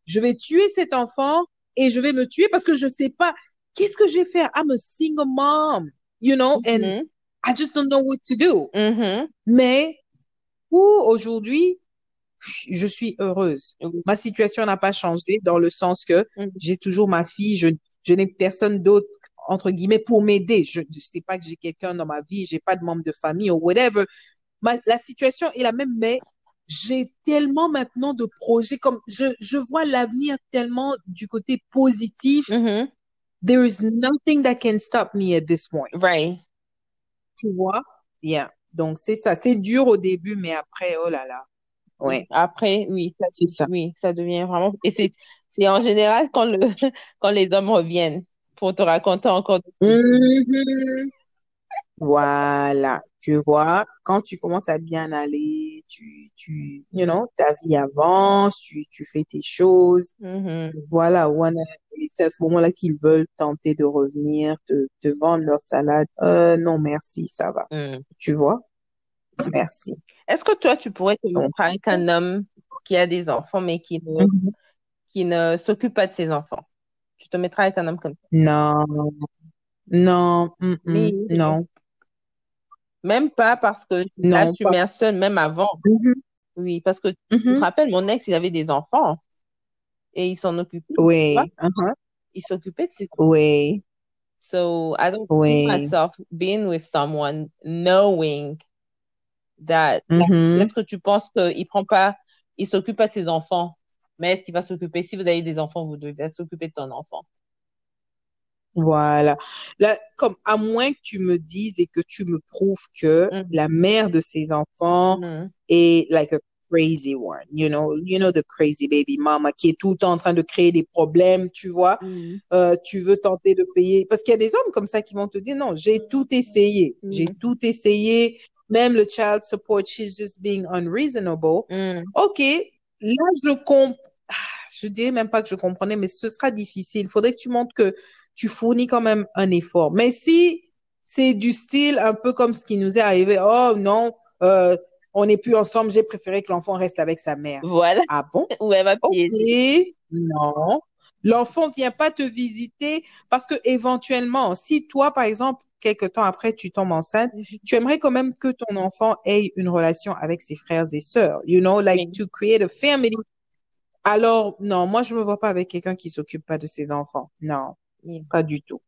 je vais tuer cet enfant et je vais me tuer parce que je sais pas qu'est-ce que je vais faire. I'm a single mom, you know, and Mhm. I just don't know what to do. Mhm. Mais ou aujourd'hui, je suis heureuse. Ma situation n'a pas changé dans le sens que Mhm. j'ai toujours ma fille, je, je n'ai personne d'autre entre guillemets pour m'aider. Je ne sais pas que j'ai quelqu'un dans ma vie, j'ai pas de membre de famille ou whatever. Ma- la situation est la même, mais j'ai tellement maintenant de projets comme je, je vois l'avenir tellement du côté positif. Mhm. There is nothing that can stop me at this point. Right. Tu vois? Yeah. Donc, c'est ça. C'est dur au début, mais après, oh là là. Ouais, Après, oui, ça, c'est ça. oui, ça devient vraiment. Et c'est, c'est en général quand le, quand les hommes reviennent pour te raconter encore. Mhm. Voilà, tu vois, quand tu commences à bien aller, tu, tu, you know, ta vie avance, tu, tu fais tes choses. Mhm. Voilà, c'est à ce moment-là qu'ils veulent tenter de revenir, te, te vendre leur salade. Euh, non, merci, ça va. Mm. Tu vois? Merci. Est-ce que toi, tu pourrais te Donc, mettre avec un homme qui a des enfants, mais qui ne, Mhm. qui ne s'occupe pas de ses enfants? Tu te mettras avec un homme comme ça. Non, non, mm, mm, Oui, non, même pas parce que là, tu pas. mets un seul, même avant. Mhm, Oui, parce que tu te mhm. rappelles, mon ex, il avait des enfants et il s'en occupait, Oui, uh-huh, Il s'occupait de ses enfants. oui, So I don't see oui. myself being with someone knowing that, like, Mhm. est-ce que tu penses qu'il prend pas, il s'occupe pas de ses enfants, mais est-ce qu'il va s'occuper, si vous avez des enfants, vous devez s'occuper de ton enfant. Voilà. Là, comme à moins que tu me dises et que tu me prouves que Mhm. la mère de ces enfants Mhm. est like a crazy one, you know, you know the crazy baby mama qui est tout le temps en train de créer des problèmes, tu vois. Mhm. Euh, tu veux tenter de payer parce qu'il y a des hommes comme ça qui vont te dire non, j'ai tout essayé, j'ai tout essayé, même le child support, she's just being unreasonable. Ok, là je comprends, je dirais même pas que je comprenais, mais ce sera difficile. Il faudrait que tu montres que tu fournis quand même un effort. Mais si c'est du style un peu comme ce qui nous est arrivé, oh non, euh, on n'est plus ensemble, j'ai préféré que l'enfant reste avec sa mère. Voilà Ah bon? où elle va non. L'enfant vient pas te visiter parce que éventuellement, si toi, par exemple, quelque temps après, tu tombes enceinte, Mhm. tu aimerais quand même que ton enfant ait une relation avec ses frères et sœurs, you know, like to create a family. Alors, non, moi, je me vois pas avec quelqu'un qui s'occupe pas de ses enfants. Non, Oui. pas du tout.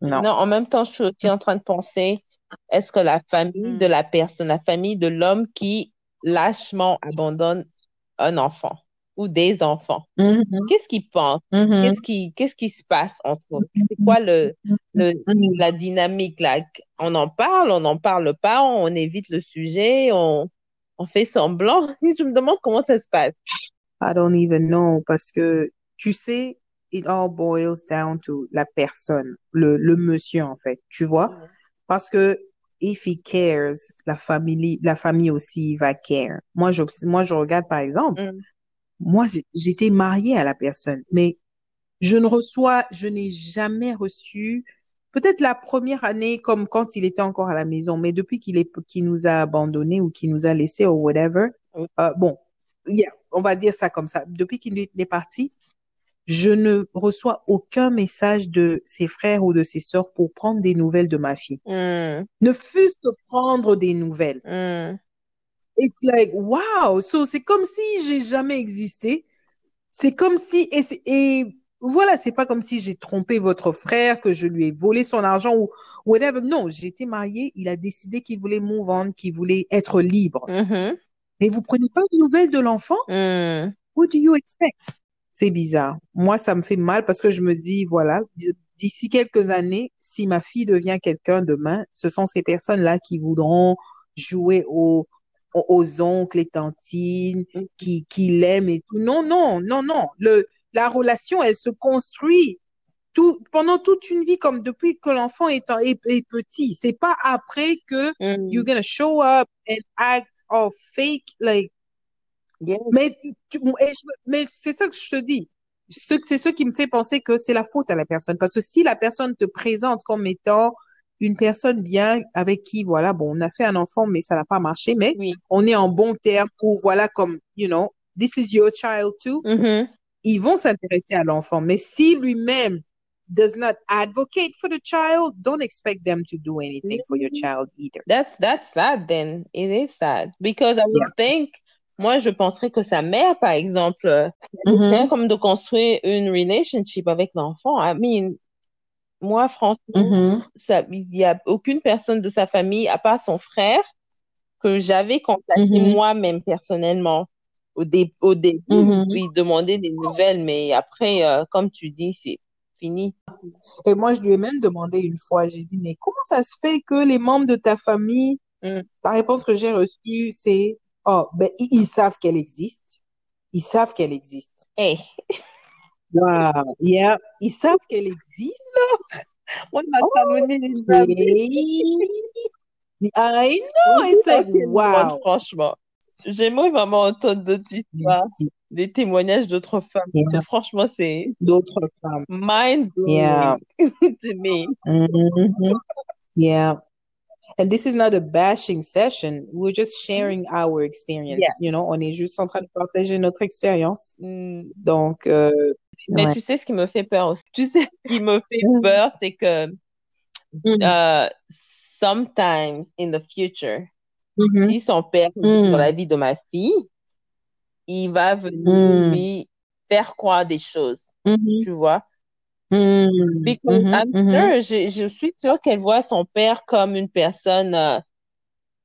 Non. Non, en même temps, je suis aussi en train de penser, est-ce que la famille de Mm. la personne, la famille de l'homme qui lâchement abandonne un enfant ou des enfants, Mhm, qu'est-ce qu'ils pensent? mhm, Qu'est-ce qui, qu'est-ce qui se passe entre eux? C'est quoi le, le, mhm. la dynamique là? On en parle, on n'en parle pas, on évite le sujet, on, on fait semblant. Je me demande comment ça se passe. I don't even know parce que tu sais, it all boils down to la personne, le, le monsieur en fait, tu vois? Parce que if he cares, la famille, la famille aussi va care. Moi, je, moi, je regarde par exemple, Mm. moi, j'étais mariée à la personne, mais je ne reçois, je n'ai jamais reçu, peut-être la première année comme quand il était encore à la maison, mais depuis qu'il est, qu'il nous a abandonnés ou qu'il nous a laissés ou whatever, euh, bon, yeah, on va dire ça comme ça. Depuis qu'il est parti, je ne reçois aucun message de ses frères ou de ses sœurs pour prendre des nouvelles de ma fille. Mm. Ne fût-ce que prendre des nouvelles. Mm. It's like, wow! So, c'est comme si j'ai jamais existé. C'est comme si, et, et voilà, c'est pas comme si j'ai trompé votre frère, que je lui ai volé son argent ou whatever. Non, j'étais mariée, il a décidé qu'il voulait move on, qu'il voulait être libre. Mhm. Mais vous prenez pas de nouvelles de l'enfant? Mm. What do you expect? C'est bizarre. Moi, ça me fait mal parce que je me dis, voilà, d'ici quelques années, si ma fille devient quelqu'un demain, ce sont ces personnes-là qui voudront jouer aux, aux- oncles et tantines, Mm. qui, qui l'aiment et tout. Non, non, non, non. Le, la relation, elle se construit tout, pendant toute une vie, comme depuis que l'enfant est, est, est petit. C'est pas après que you're Mm. gonna show up and act all fake, like, mais, tu- mais c'est ça que je te dis. Ce- C'est ce qui me fait penser que c'est la faute à la personne. Parce que si la personne te présente comme étant une personne bien avec qui, voilà, bon, on a fait un enfant, mais ça n'a pas marché, mais Oui. on est en bon terme ou voilà, comme, you know, this is your child too, Mhm. ils vont s'intéresser à l'enfant. Mais si lui-même does not advocate for the child, don't expect them to do anything for your child either. That's that's sad then. It is sad because I would think, moi je penserais que sa mère, par exemple, euh, Mhm. essaie comme de construire une relationship avec l'enfant. I mean, moi franchement, Mhm. ça, il y a aucune personne de sa famille, à part son frère, que j'avais contacté Mhm. moi-même personnellement au, dé- au début, lui demander des nouvelles, mais après, euh, comme tu dis, c'est fini. Et moi, je lui ai même demandé une fois, j'ai dit, mais comment ça se fait que les membres de ta famille, Mm. la réponse que j'ai reçue, c'est, oh, ben, ils, ils savent qu'elle existe. Ils savent qu'elle existe. Hey, Wow. Yeah. Ils savent qu'elle existe. moi, ma Oh, savent. I know. It's like, wow. franchement. J'aimerais vraiment entendre d'autres histoires, des témoignages d'autres femmes. Yeah. franchement, c'est D'autres femmes. mind blowing Yeah. to me. Mhm. Yeah. And this is not a bashing session. We're just sharing our experience. Yeah. You know, on est juste en train de partager notre expérience. Mm. Donc, euh, Mais ouais. tu sais ce qui me fait peur aussi? Tu sais ce qui me fait Mm. peur, c'est que Mm. euh, sometimes in the future, Mhm. si son père est Mm. dans la vie de ma fille, il va venir Mm. lui faire croire des choses, Mhm. tu vois. Mhm. Because Mhm. I'm Mhm. sure, je, je suis sûre qu'elle voit son père comme une personne euh,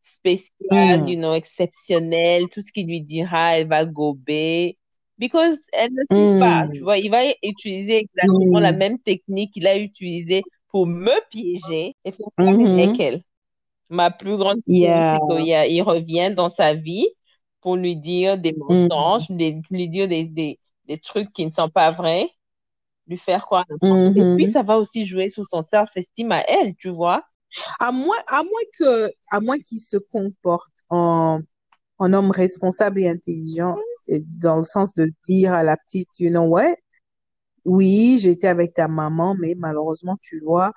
spéciale, Mm. you know, exceptionnelle. Tout ce qu'il lui dira, elle va gober. Because elle ne sait pas, Mm. tu vois. Il va utiliser exactement la Mm. même technique qu'il a utilisée pour me piéger et faire pareil Mhm. avec elle. Ma plus grande Yeah. c'est qu'il il revient dans sa vie pour lui dire des Mm. mensonges, des- lui dire des, des, des trucs qui ne sont pas vrais, lui faire croire quoi. Et puis, ça va aussi jouer sur son self-esteem à elle, tu vois. À moins, à moins que, à moins qu'il se comporte en, en homme responsable et intelligent, et dans le sens de dire à la petite, you know what? Oui, j'étais avec ta maman, mais malheureusement, tu vois,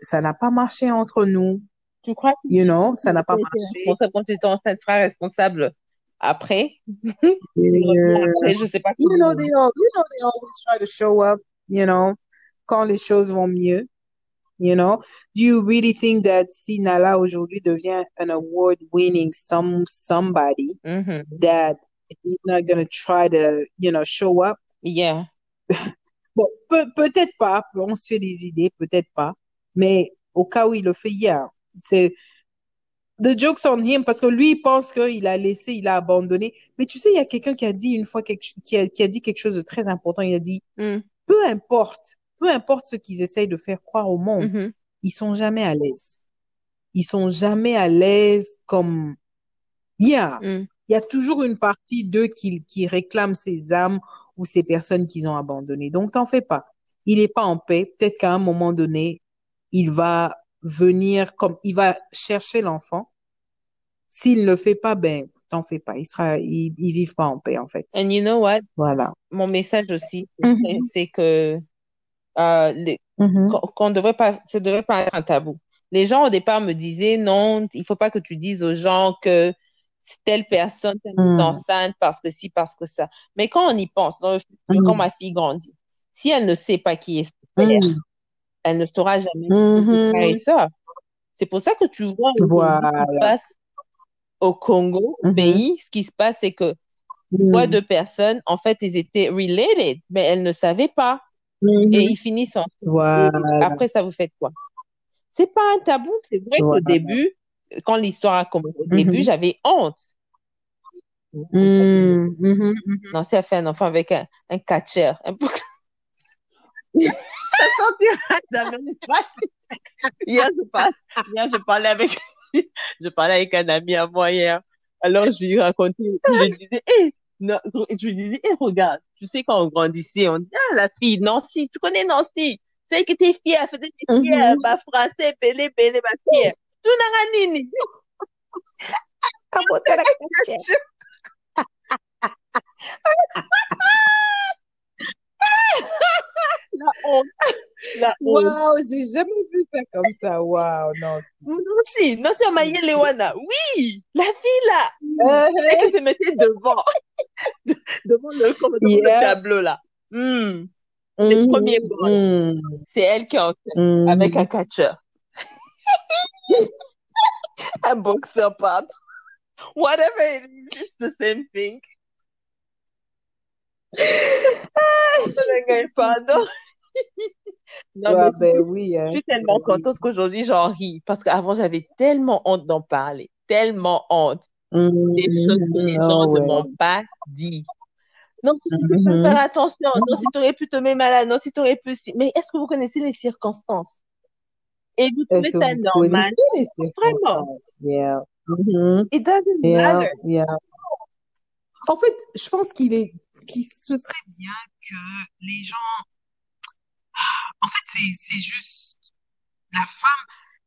ça n'a pas marché entre nous. Tu crois que You know, ça n'a pas marché. responsable quand tu étais enceinte, tu seras responsable après? Revient euh, après, je sais pas you know, they all, you know, they always try to show up, you know, quand les choses vont mieux. You know, do you really think that si Nala aujourd'hui devient an award-winning some somebody Mhm. that he's not gonna try to, you know, show up? Yeah. Bon, peut, peut-être pas, on se fait des idées, peut-être pas, mais au cas où il le fait, yeah, c'est the joke's on him parce que lui il pense qu'il a laissé, il a abandonné. Mais tu sais, il y a quelqu'un qui a dit une fois quelque, qui a, qui a dit quelque chose de très important. Il a dit, Mm. peu importe, peu importe ce qu'ils essayent de faire croire au monde, Mhm. ils sont jamais à l'aise. Ils sont jamais à l'aise comme, yeah, Mm. il y a toujours une partie d'eux qui, qui réclament ces âmes ou ces personnes qu'ils ont abandonnées. Donc, t'en fais pas. Il n'est pas en paix. Peut-être qu'à un moment donné, il va venir comme, il va chercher l'enfant. S'il ne le fait pas, ben, t'en fais pas. Il sera, il, il vivent pas en paix, en fait. And you know what? Voilà. Mon message aussi, c'est c'est que euh, les, Mhm. qu'on qu'on devrait pas, ça devrait pas être un tabou. Les gens au départ me disaient non, il faut pas que tu dises aux gens que telle personne est Mm. enceinte parce que si, parce que ça. Mais quand on y pense, dans le futur, Mm. quand ma fille grandit, si elle ne sait pas qui est son père, Mm. Elle ne saura jamais et sœurs. C'est pour ça que tu vois aujourd'hui ce qui se Voilà. passe au Congo, au Mhm. pays, ce qui se passe, c'est que Mm. vois deux personnes, en fait, ils étaient related, mais elles ne savaient pas. Mhm. Et ils finissent en Voilà. Après ça, vous faites quoi? C'est pas un tabou. C'est vrai qu'au Voilà. début, quand l'histoire a commencé, au début, j'avais honte. Mm. Non, si elle fait un enfant avec un, un catcher, un. ça façon. Hier, je parlais, hier, je parlais avec, je parlais avec un ami à moi hier. Alors, je lui racontais, je lui disais, non, je lui disais, hé, regarde, tu sais, quand on grandissait, on dit, ah, la fille, Nancy, tu connais Nancy? Celle qui était fière, faisait des fières, Mhm. bah, français, belé, belé, ma fière. Tu n'as rien nini. La honte, la honte. Wow, j'ai jamais vu ça comme ça. Wow, non. Nancy, Nancy Amaye Lewana, oui, la fille là, Euh, celle qui se mettait devant, devant le, comme devant le Yeah. tableau là. Hmm, Les mhm, premiers balles. mhm, c'est elle qui est en tête avec un catcheur. un boxeur, pardon. Whatever it is, it's the same thing. Pardon. Non, Ouais, mais ben oui. hein. Je suis tellement Ben oui. contente qu'aujourd'hui j'en ris parce qu'avant j'avais tellement honte d'en parler, tellement honte des choses que les gens oh, ne ouais. m'ont pas dit. Non, si tu peux Mhm. faire attention, non, si tu aurais pu tomber malade, non, si tu aurais pu. si- Mais est-ce que vous connaissez les circonstances? Et vous trouvez ça normal? Vraiment. Yeah. It doesn't Yeah, matter. yeah. En fait, je pense qu'il est, qu'il ce serait bien que les gens, en fait, c'est, c'est juste la femme,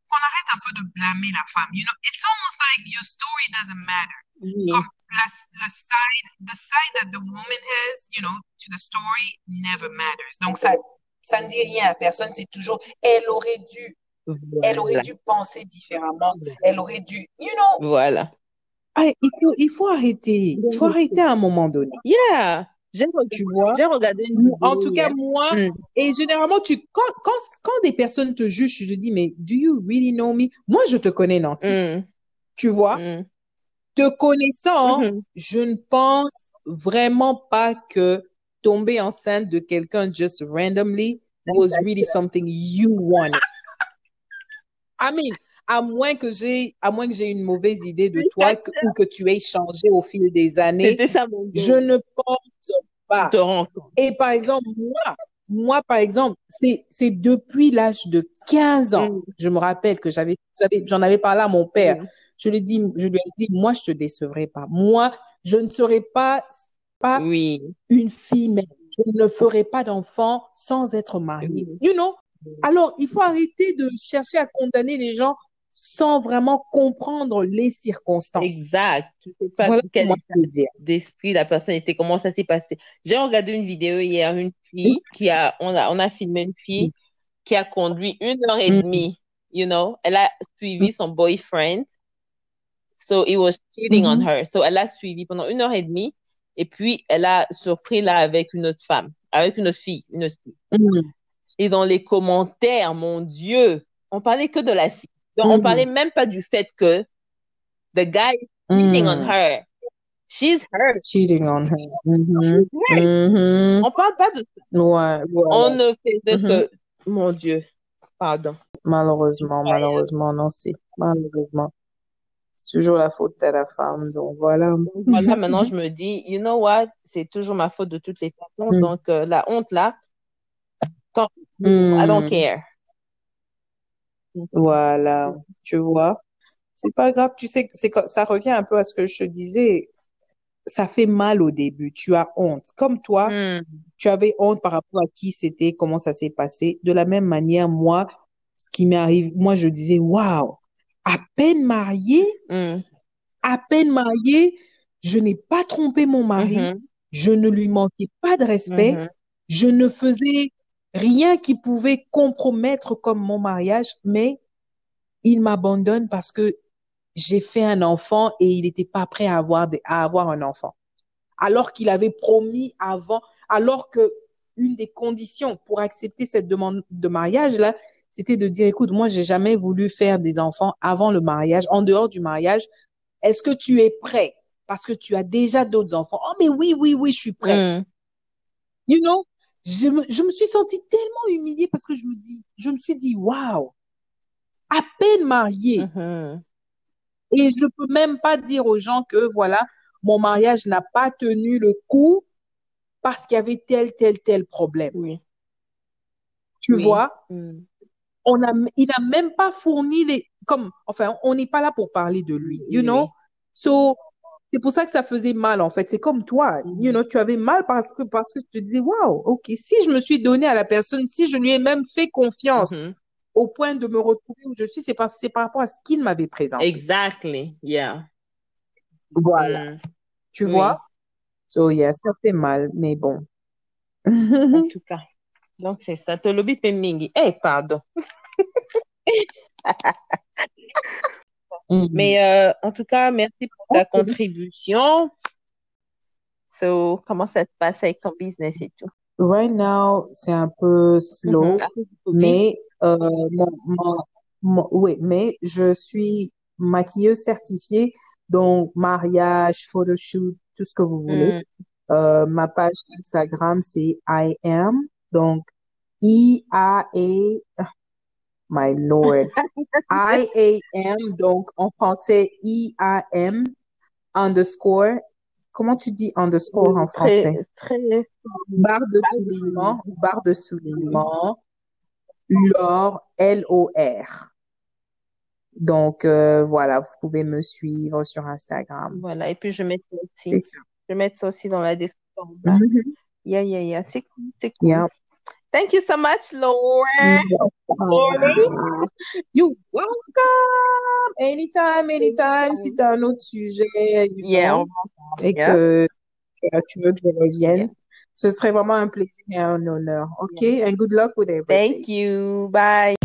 qu'on arrête un peu de blâmer la femme. You know, it's almost like your story doesn't matter. Oui. Comme la, le side, the side that the woman has, you know, to the story never matters. Donc, ça, ça ne dit rien à personne. C'est toujours, elle aurait dû. Elle aurait dû penser différemment. Elle aurait dû, you know, Voilà. ah, il faut, il faut arrêter. Il faut arrêter à un moment donné. Yeah. J'ai regardé, Tu vois? j'ai regardé une En tout cas, moi, Mm. et généralement, tu, quand, quand, quand des personnes te jugent, tu te dis, mais do you really know me? Moi, je te connais, Nancy. Mm. Tu vois? Mm. Te connaissant, Mhm. je ne pense vraiment pas que tomber enceinte de quelqu'un just randomly was really something you wanted. I mean, à moins que j'ai, à moins que j'ai une mauvaise idée de toi que- ou que tu aies changé au fil des années, C'était ça mon je ne pense pas. Et par exemple, moi, moi, par exemple, c'est, c'est depuis l'âge de 15 ans, Mm. je me rappelle que j'avais, j'avais, j'en avais parlé à mon père. Mm. Je lui ai dit, je lui ai dit, moi, je te décevrai pas. Moi, je ne serai pas, pas Oui. une fille même. Je ne ferai pas d'enfant sans être mariée. Oui. You know? Alors, il faut arrêter de chercher à condamner les gens sans vraiment comprendre les circonstances. Exact. Tu sais pas Voilà quel dire. d'esprit la personne était, comment ça s'est passé. J'ai regardé une vidéo hier, une fille qui a, on a, on a filmé une fille qui a conduit une heure et Mm. demie, you know, elle a suivi son boyfriend. So he was cheating on Mhm. her. So elle a suivi pendant une heure et demie et puis elle a surpris là avec une autre femme, avec une autre fille, une autre fille. Mm. Et dans les commentaires, mon Dieu, on parlait que de la fille. Donc, on Mhm. parlait même pas du fait que the guy is cheating on Mm. her. She's hurt. Cheating on her. Mhm. She's hurt. Mhm. On parle pas de ça. Ouais. On ne faisait Mhm. que, mon Dieu, pardon. Malheureusement, malheureusement, non, c'est malheureusement. C'est toujours la faute de la femme, donc voilà. Voilà, maintenant, je me dis, you know what, c'est toujours ma faute de toutes les façons. Mm. Donc, euh, la honte là, tant- Mm. I don't care. Voilà, tu vois. C'est pas grave, tu sais, c'est ça revient un peu à ce que je te disais. Ça fait mal au début, tu as honte. Comme toi, Mm. tu avais honte par rapport à qui c'était, comment ça s'est passé. De la même manière, moi, ce qui m'arrive, moi, je disais, waouh, à peine mariée, Mm. à peine mariée, je n'ai pas trompé mon mari, Mhm. je ne lui manquais pas de respect, Mhm. je ne faisais rien qui pouvait compromettre comme mon mariage, mais il m'abandonne parce que j'ai fait un enfant et il n'était pas prêt à avoir, des- à avoir un enfant. Alors qu'il avait promis avant, alors que une des conditions pour accepter cette demande de mariage là, c'était de dire, écoute, moi, j'ai jamais voulu faire des enfants avant le mariage, en dehors du mariage. Est-ce que tu es prêt? Parce que tu as déjà d'autres enfants. Oh, mais oui, oui, oui, je suis prêt. Mm. You know, je me, je me suis sentie tellement humiliée parce que je me dis, je me suis dit, waouh, à peine mariée. Mhm. Et je peux même pas dire aux gens que, voilà, mon mariage n'a pas tenu le coup parce qu'il y avait tel, tel, tel problème. Oui. Tu Oui. vois? Mm. On a, il n'a même pas fourni les, comme, enfin, on n'est pas là pour parler de lui, you Oui, know? So, c'est pour ça que ça faisait mal, en fait. C'est comme toi, you know, tu avais mal parce que, parce que tu te disais, waouh, ok, si je me suis donné à la personne, si je lui ai même fait confiance Mhm. au point de me retrouver où je suis, c'est parce, c'est par rapport à ce qu'il m'avait présenté. Exactly. Yeah. Voilà. Mm. Tu Oui. vois? So, yeah, ça fait mal, mais bon. En tout cas. Donc, c'est ça. Tolobi Pemingi. Eh, pardon. Mhm. Mais euh, en tout cas, merci pour ta contribution. So, comment ça se passe avec ton business et tout? Right now, c'est un peu slow, Mhm. Du Covid? mais euh, mon, mon- mon- oui, mais je suis maquilleuse certifiée, donc mariage, photoshoot, tout ce que vous voulez. Mm. Euh, ma page Instagram, c'est I am, donc I-A-A, my lord, I-A-M, donc en français I-A-M underscore, comment tu dis underscore en français? Très, très. Barre de soulignement, barre de soulignement, LOR, L-O-R. Donc, euh, voilà, vous pouvez me suivre sur Instagram. Voilà. Et puis, je mets ça aussi. ça. Je ça aussi dans la description. Mhm. Yeah, yeah, yeah. C'est cool. C'est cool. Yeah. Thank you so much, Lord. You're welcome. Anytime, anytime. Si tu as un autre sujet yeah. et que yeah. tu veux que je revienne, ce serait vraiment un plaisir et un honneur. OK? And good luck with everything. Thank you. Bye.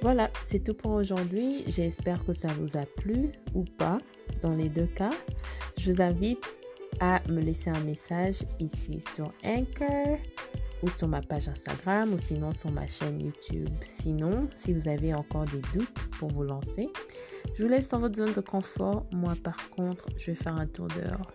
Voilà, c'est tout pour aujourd'hui. J'espère que ça vous a plu ou pas, dans les deux cas. Je vous invite à me laisser un message ici sur Anchor ou sur ma page Instagram ou sinon sur ma chaîne YouTube. Sinon, si vous avez encore des doutes pour vous lancer, je vous laisse dans votre zone de confort. Moi, par contre, je vais faire un tour dehors.